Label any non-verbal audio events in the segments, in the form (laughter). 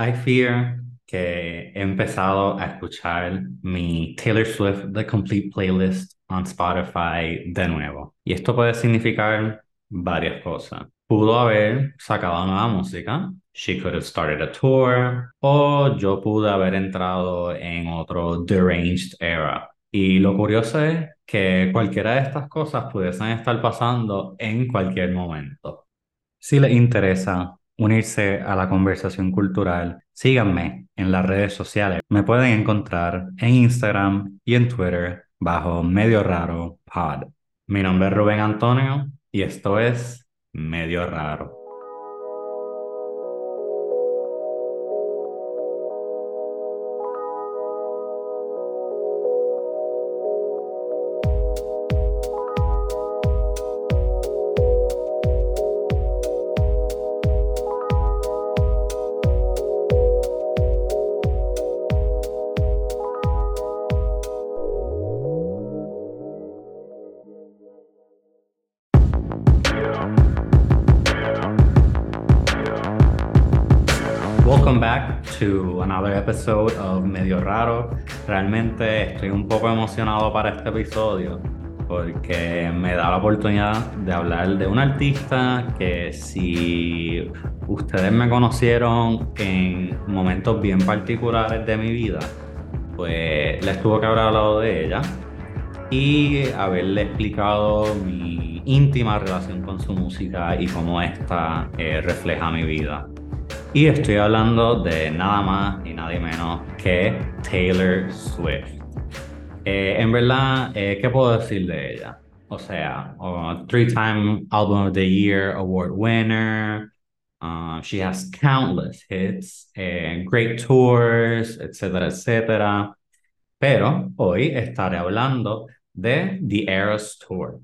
I fear que he empezado a escuchar mi Taylor Swift The Complete Playlist on Spotify de nuevo. Y esto puede significar varias cosas. Pudo haber sacado nueva música, she could have started a tour, o yo pude haber entrado en otro deranged era. Y lo curioso es que cualquiera de estas cosas pudiesen estar pasando en cualquier momento. Si les interesa unirse a la conversación cultural, síganme en las redes sociales. Me pueden encontrar en Instagram y en Twitter bajo Medio Raro Pod. Mi nombre es Rubén Antonio y esto es Medio Raro. To another episode of Medio Raro. Realmente estoy un poco emocionado para este episodio porque me da la oportunidad de hablar de un artista que si ustedes me conocieron en momentos bien particulares de mi vida, pues les tuvo que haber hablado de ella y haberle explicado mi íntima relación con su música y cómo esta eh, refleja mi vida. Y estoy hablando de nada más y nadie menos que Taylor Swift. Eh, en verdad, eh, ¿qué puedo decir de ella? O sea, three-time Album of the Year award winner. Uh, she has countless hits, eh, great tours, etcétera, etcétera. Pero hoy estaré hablando de The Eras Tour.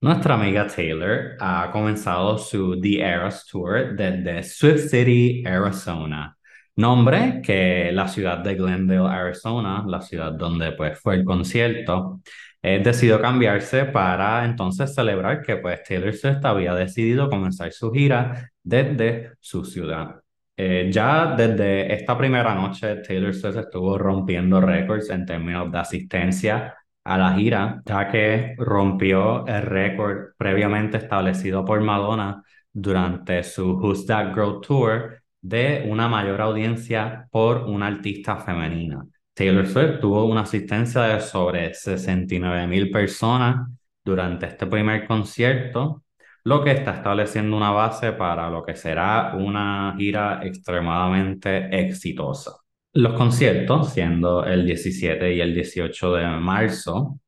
Nuestra amiga Taylor ha comenzado su The Eras Tour desde Swift City, Arizona, nombre que la ciudad de Glendale, Arizona, la ciudad donde pues fue el concierto, eh, decidió cambiarse para entonces celebrar que pues Taylor Swift había decidido comenzar su gira desde su ciudad. Eh, ya desde esta primera noche, Taylor Swift estuvo rompiendo récords en términos de asistencia a la gira, ya que rompió el récord previamente establecido por Madonna durante su Who's That Girl Tour de una mayor audiencia por una artista femenina. Taylor Swift tuvo una asistencia de sobre 69 mil personas durante este primer concierto, lo que está estableciendo una base para lo que será una gira extremadamente exitosa. Los conciertos, siendo el 17 y el 18 de marzo,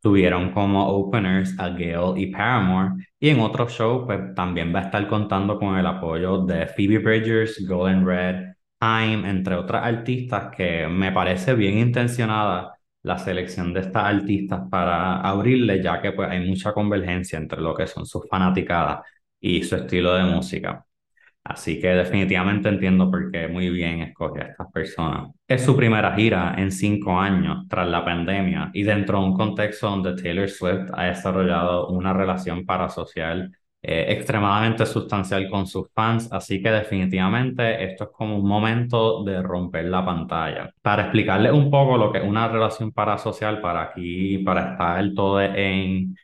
tuvieron como openers a Gail y Paramore, y en otros shows pues, también va a estar contando con el apoyo de Phoebe Bridgers, Golden Red, Time, entre otras artistas que me parece bien intencionada la selección de estas artistas para abrirle, ya que pues, hay mucha convergencia entre lo que son sus fanaticadas y su estilo de música. Así que definitivamente entiendo por qué muy bien escoge a estas personas. Es su primera gira en cinco años tras la pandemia y dentro de un contexto donde Taylor Swift ha desarrollado una relación parasocial eh, extremadamente sustancial con sus fans, así que definitivamente esto es como un momento de romper la pantalla. Para explicarles un poco lo que es una relación parasocial, para aquí, para estar todo en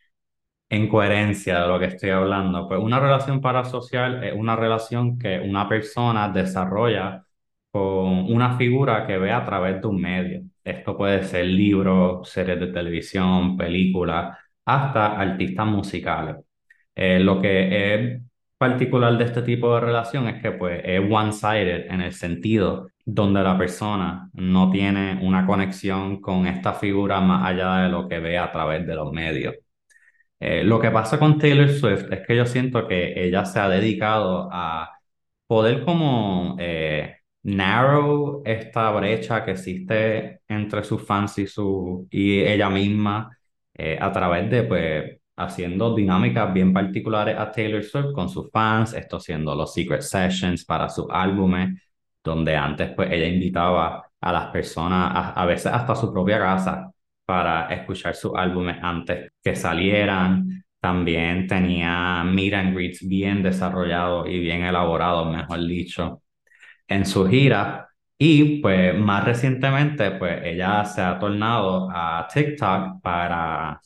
en coherencia de lo que estoy hablando, pues una relación parasocial es una relación que una persona desarrolla con una figura que ve a través de un medio. Esto puede ser libros, series de televisión, películas, hasta artistas musicales. Eh, lo que es particular de este tipo de relación es que pues, es one-sided en el sentido donde la persona no tiene una conexión con esta figura más allá de lo que ve a través de los medios. Eh, lo que pasa con Taylor Swift es que yo siento que ella se ha dedicado a poder como eh, narrow esta brecha que existe entre sus fans y, su, y ella misma eh, a través de pues haciendo dinámicas bien particulares a Taylor Swift con sus fans, esto siendo los secret sessions para sus álbumes, donde antes pues ella invitaba a las personas a, a veces hasta su propia casa para escuchar sus álbumes antes que salieran. También tenía meet and greets bien desarrollados y bien elaborados, mejor dicho. en su gira. Y pues más recientemente, pues ella se ha tornado a TikTok para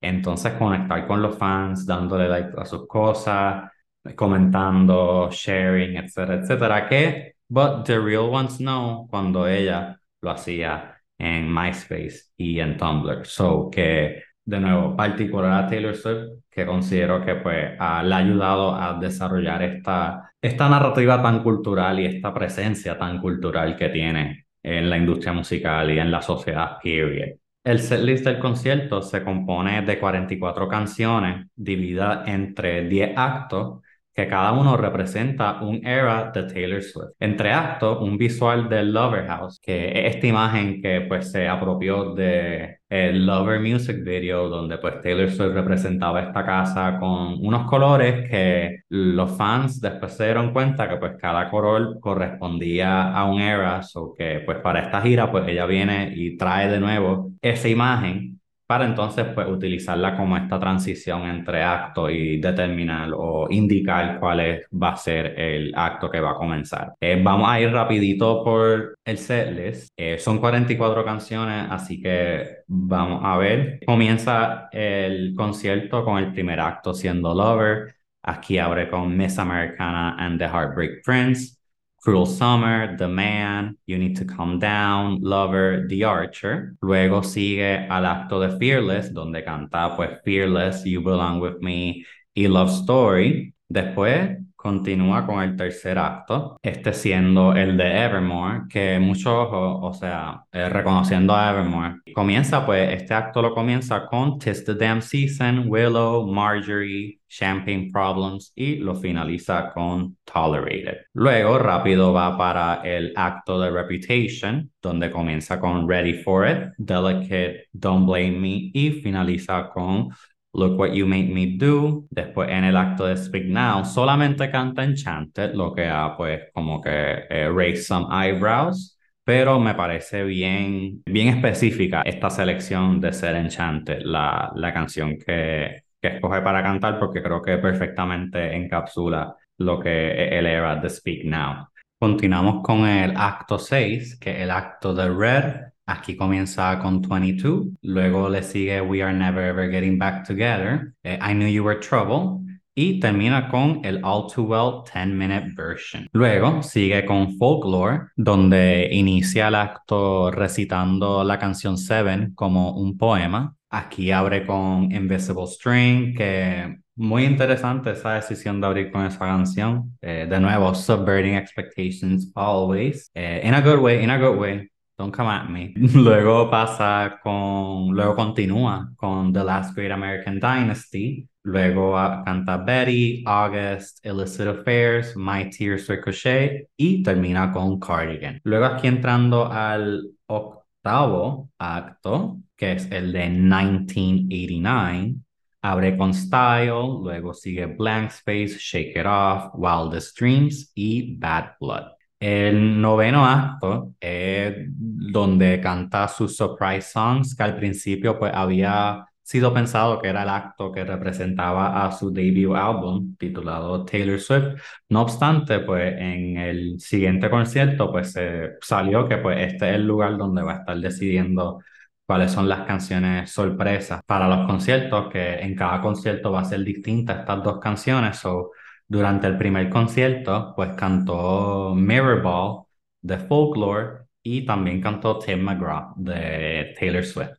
entonces conectar con los fans, dándole like a sus cosas, comentando, sharing, etcétera, etcétera. Que, but the real ones know cuando ella lo hacía en MySpace y en Tumblr. So que, de nuevo, particular a Taylor Swift, que considero que pues ha, le ha ayudado a desarrollar esta, esta narrativa tan cultural y esta presencia tan cultural que tiene en la industria musical y en la sociedad, period. El setlist del concierto se compone de 44 canciones divididas entre 10 actos que cada uno representa un era de Taylor Swift. Entre actos, un visual del Lover House, que es esta imagen que pues se apropió de el Lover Music Video, donde pues Taylor Swift representaba esta casa con unos colores que los fans después se dieron cuenta que pues cada color correspondía a un era, o que pues para esta gira pues ella viene y trae de nuevo esa imagen para entonces pues utilizarla como esta transición entre acto y determinar o indicar cuál es, va a ser el acto que va a comenzar. Eh, vamos a ir rapidito por el setlist. Eh, son 44 canciones, así que vamos a ver. Comienza el concierto con el primer acto siendo Lover. Aquí abre con Miss Americana and the Heartbreak Prince. Cruel Summer, The Man, You Need to Calm Down, Lover, The Archer. Luego sigue al acto de Fearless, donde canta pues Fearless, You Belong With Me y Love Story. Después continúa con el tercer acto, este siendo el de Evermore, que muchos, o, sea, eh, reconociendo a Evermore, comienza pues, este acto lo comienza con Tis the Damn Season, Willow, Marjorie, Champagne Problems y lo finaliza con Tolerated. Luego rápido va para el acto de Reputation, donde comienza con Ready for It, Delicate, Don't Blame Me y finaliza con Look What You Made Me Do. Después en el acto de Speak Now solamente canta Enchanted, lo que ha pues como que eh, raised some eyebrows. Pero me parece bien, bien específica esta selección de ser Enchanted, la, la canción que, que escoge para cantar, porque creo que perfectamente encapsula lo que es el era de Speak Now. Continuamos con el acto 6, que es el acto de Red, Aquí comienza con 22, luego le sigue We Are Never Ever Getting Back Together, eh, I Knew You Were Trouble, y termina con el All Too Well 10 Minute Version. Luego sigue con Folklore, donde inicia el acto recitando la canción Seven como un poema. Aquí abre con Invisible String, que muy interesante esa decisión de abrir con esa canción. Eh, de nuevo, Subverting Expectations Always. Eh, in a good way, in a good way. Don't come at me. (laughs) Luego pasa con, luego continúa con The Last Great American Dynasty. Luego canta Betty, August, Illicit Affairs, My Tears Ricochet y termina con Cardigan. Luego aquí entrando al octavo acto, que es el de 1989, abre con Style, luego sigue Blank Space, Shake It Off, Wildest Dreams y Bad Blood. El noveno acto es donde canta sus surprise songs, que al principio pues había sido pensado que era el acto que representaba a su debut álbum titulado Taylor Swift. No obstante, pues en el siguiente concierto pues se salió que pues este es el lugar donde va a estar decidiendo cuáles son las canciones sorpresas para los conciertos, que en cada concierto va a ser distinta estas dos canciones. So, durante el primer concierto, pues cantó Mirrorball de Folklore y también cantó Tim McGraw de Taylor Swift.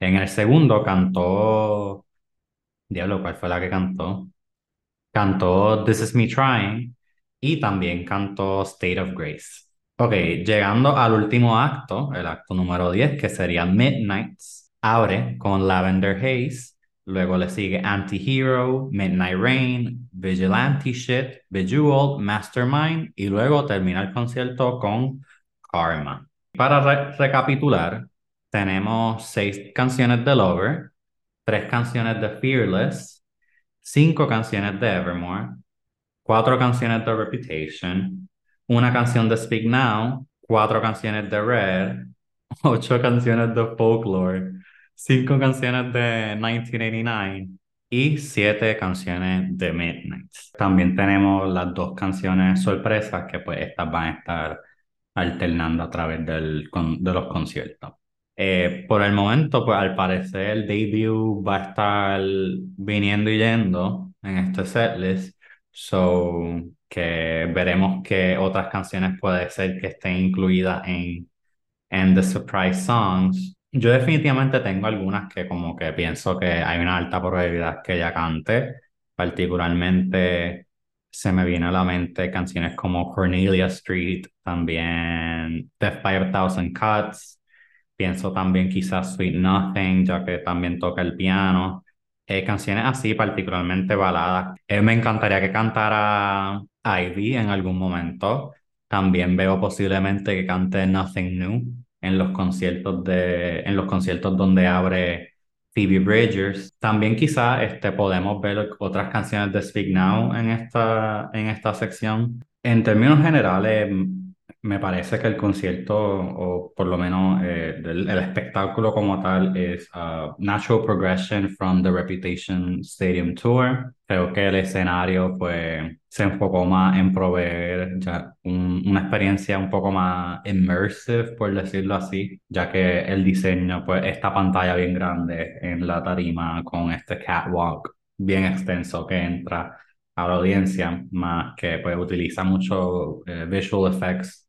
En el segundo cantó, diablo, ¿cuál fue la que cantó? Cantó This Is Me Trying y también cantó State of Grace. Ok, llegando al último acto, el acto número 10, que sería Midnights, abre con Lavender Haze Luego le sigue Anti-Hero, Midnight Rain, Vigilante Shit, Bejeweled, Mastermind y luego termina el concierto con Karma. Para recapitular, tenemos seis canciones de Lover, tres canciones de Fearless, cinco canciones de Evermore, cuatro canciones de Reputation, una canción de Speak Now, cuatro canciones de Red, (laughs) ocho canciones de Folklore, cinco canciones de 1989 y siete canciones de Midnight. También tenemos las dos canciones sorpresas que pues estas van a estar alternando a través del, de los conciertos. Eh, por el momento, pues al parecer el debut va a estar viniendo y yendo en este setlist, so que veremos que otras canciones puede ser que estén incluidas en, en The Surprise Songs. Yo definitivamente tengo algunas que como que pienso que hay una alta probabilidad que ella cante, particularmente se me viene a la mente canciones como Cornelia Street, también The 5000 Cuts, pienso también quizás Sweet Nothing, ya que también toca el piano. Eh, canciones así, particularmente baladas. Eh, me encantaría que cantara Ivy en algún momento. También veo posiblemente que cante Nothing New en los conciertos de, en los conciertos donde abre Phoebe Bridgers. También quizás este, podemos ver otras canciones de Speak Now en esta, en esta sección. En términos generales, me parece que el concierto, o por lo menos eh, el, espectáculo como tal, es uh, Natural Progression from the Reputation Stadium Tour. Creo que el escenario pues, se enfocó más en proveer ya una experiencia un poco más immersive, por decirlo así, ya que el diseño, pues esta pantalla bien grande en la tarima con este catwalk bien extenso que entra a la audiencia, más que pues utiliza mucho eh, visual effects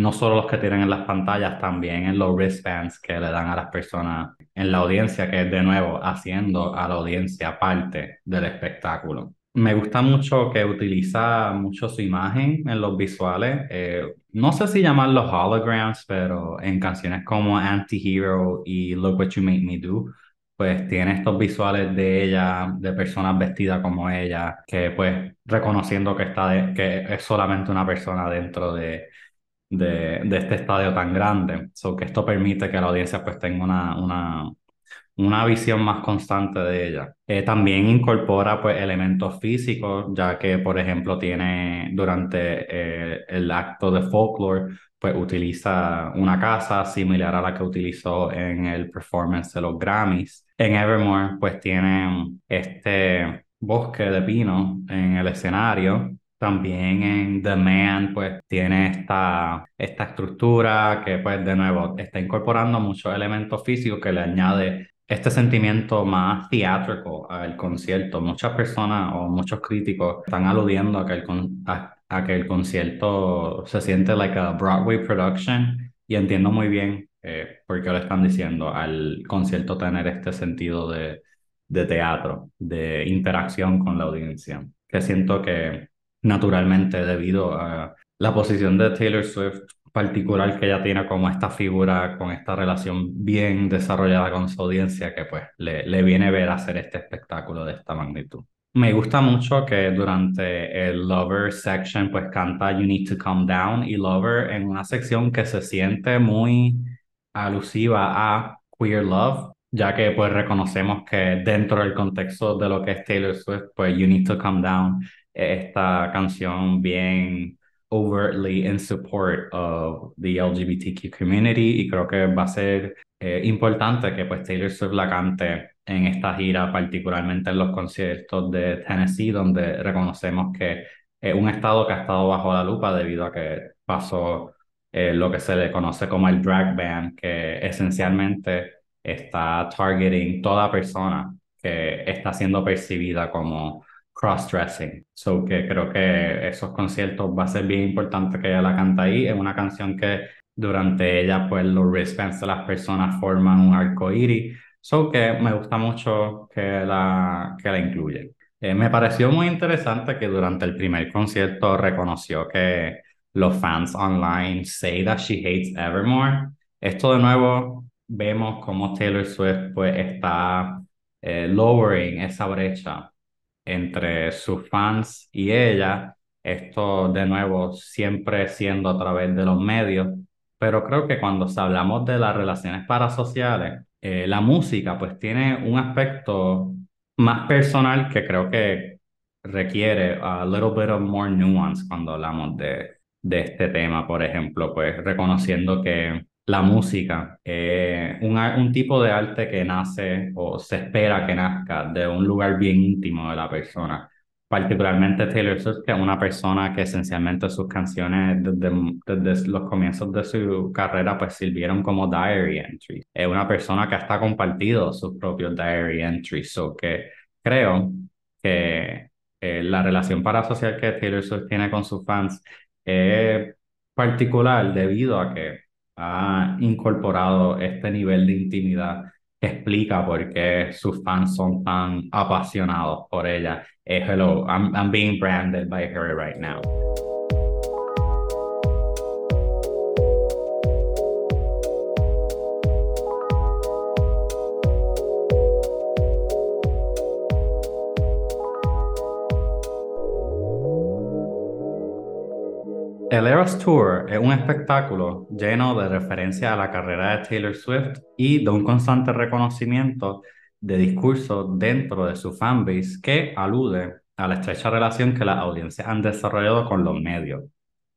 no solo los que tienen en las pantallas, también en los wristbands que le dan a las personas en la audiencia, que es de nuevo haciendo a la audiencia parte del espectáculo. Me gusta mucho que utiliza mucho su imagen en los visuales. Eh, no sé si llamarlos holograms, pero en canciones como Anti-Hero y Look What You Make Me Do, pues tiene estos visuales de ella, de personas vestidas como ella, que pues reconociendo que, está que es solamente una persona dentro de, de, de este estadio tan grande. So que esto permite que la audiencia pues tenga una, una, una visión más constante de ella. Eh, también incorpora pues elementos físicos, ya que por ejemplo tiene durante eh, el acto de folklore pues utiliza una casa similar a la que utilizó en el performance de los Grammys. En Evermore pues tiene este bosque de pino en el escenario también en The Man, pues tiene esta, esta estructura que, pues, de nuevo, está incorporando muchos elementos físicos que le añade este sentimiento más teátrico al concierto. Muchas personas o muchos críticos están aludiendo a que el, a, que el concierto se siente like a Broadway production y entiendo muy bien eh, por qué lo están diciendo al concierto tener este sentido de, de teatro, de interacción con la audiencia, que siento que naturalmente debido a la posición de Taylor Swift particular que ella tiene como esta figura con esta relación bien desarrollada con su audiencia que pues le, le viene ver hacer este espectáculo de esta magnitud. Me gusta mucho que durante el Lover section pues canta You Need to Calm Down y Lover en una sección que se siente muy alusiva a Queer Love, ya que pues reconocemos que dentro del contexto de lo que es Taylor Swift pues You Need to Calm Down esta canción bien overtly in support of the LGBTQ community y creo que va a ser eh, importante que pues Taylor Swift la cante en esta gira, particularmente en los conciertos de Tennessee, donde reconocemos que es un estado que ha estado bajo la lupa debido a que pasó eh, lo que se le conoce como el drag ban, que esencialmente está targeting toda persona que está siendo percibida como cross-dressing. So que creo que esos conciertos va a ser bien importante que ella la canta ahí. Es una canción que durante ella, pues los wristbands de las personas forman un arco iris. So que me gusta mucho que la, que la incluye. Eh, me pareció muy interesante que durante el primer concierto reconoció que los fans online say that she hates Evermore. Esto de nuevo vemos como Taylor Swift pues está eh, lowering esa brecha entre sus fans y ella. Esto de nuevo siempre siendo a través de los medios, pero creo que cuando hablamos de las relaciones parasociales, eh, la música pues tiene un aspecto más personal que creo que requiere a little bit of more nuance cuando hablamos de, de este tema, por ejemplo, pues reconociendo que la música es un, un tipo de arte que nace o se espera que nazca de un lugar bien íntimo de la persona particularmente Taylor Swift, que es una persona que esencialmente sus canciones desde, desde, los comienzos de su carrera pues sirvieron como diary entries. Es una persona que hasta compartido sus propios diary entries, que creo que eh, la relación parasocial que Taylor Swift tiene con sus fans es particular debido a que ha incorporado este nivel de intimidad que explica por qué sus fans son tan apasionados por ella. Hello, I'm, I'm being branded by her right now. El Eras Tour es un espectáculo lleno de referencias a la carrera de Taylor Swift y de un constante reconocimiento de discurso dentro de su fanbase que alude a la estrecha relación que las audiencias han desarrollado con los medios.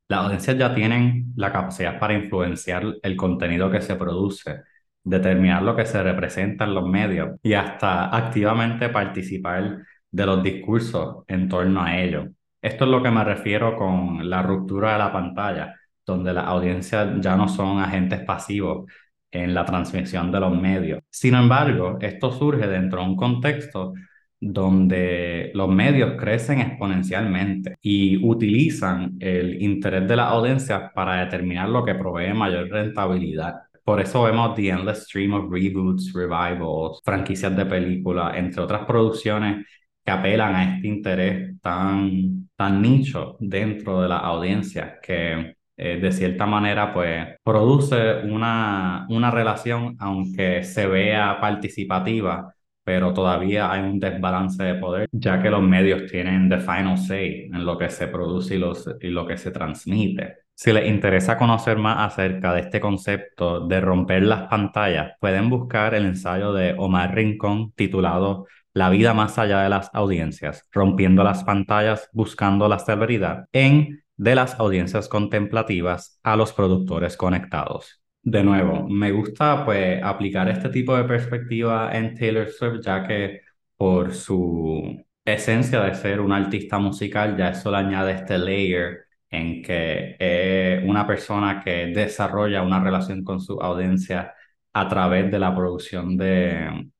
Las audiencias ya tienen la capacidad para influenciar el contenido que se produce, determinar lo que se representa en los medios y hasta activamente participar de los discursos en torno a ello. Esto es lo que me refiero con la ruptura de la pantalla, donde las audiencias ya no son agentes pasivos en la transmisión de los medios. Sin embargo, esto surge dentro de un contexto donde los medios crecen exponencialmente y utilizan el interés de las audiencias para determinar lo que provee mayor rentabilidad. Por eso vemos The Endless Stream of Reboots, Revivals, franquicias de películas, entre otras producciones que apelan a este interés tan, tan nicho dentro de la audiencia que eh, de cierta manera pues produce una, una relación aunque se vea participativa pero todavía hay un desbalance de poder, ya que los medios tienen the final say en lo que se produce y, los, y lo que se transmite. Si les interesa conocer más acerca de este concepto de romper las pantallas, pueden buscar el ensayo de Omar Rincón titulado la vida más allá de las audiencias, rompiendo las pantallas, buscando la celebridad, en De las audiencias contemplativas a los productores conectados. De nuevo, me gusta pues aplicar este tipo de perspectiva en Taylor Swift, ya que por su esencia de ser un artista musical, ya eso le añade este layer en que es una persona que desarrolla una relación con su audiencia a través de la producción de,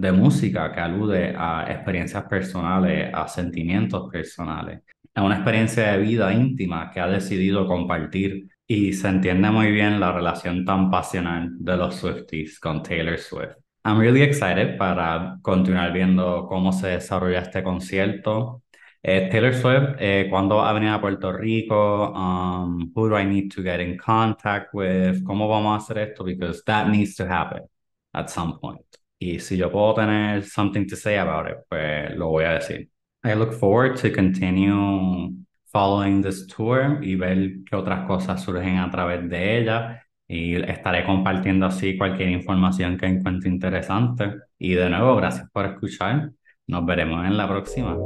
de música que alude a experiencias personales, a sentimientos personales, a una experiencia de vida íntima que ha decidido compartir y se entiende muy bien la relación tan pasional de los Swifties con Taylor Swift. I'm really excited para continuar viendo cómo se desarrolla este concierto. Eh, Taylor Swift, eh, ¿cuándo va a venir a Puerto Rico? Um, who do I need to get in contact with? ¿Cómo vamos a hacer esto? Because that needs to happen at some point. Y si yo puedo tener something to say about it, pues lo voy a decir. I look forward to continue following this tour y ver qué otras cosas surgen a través de ella. Y estaré compartiendo así cualquier información que encuentre interesante. Y de nuevo, gracias por escuchar. Nos veremos en la próxima.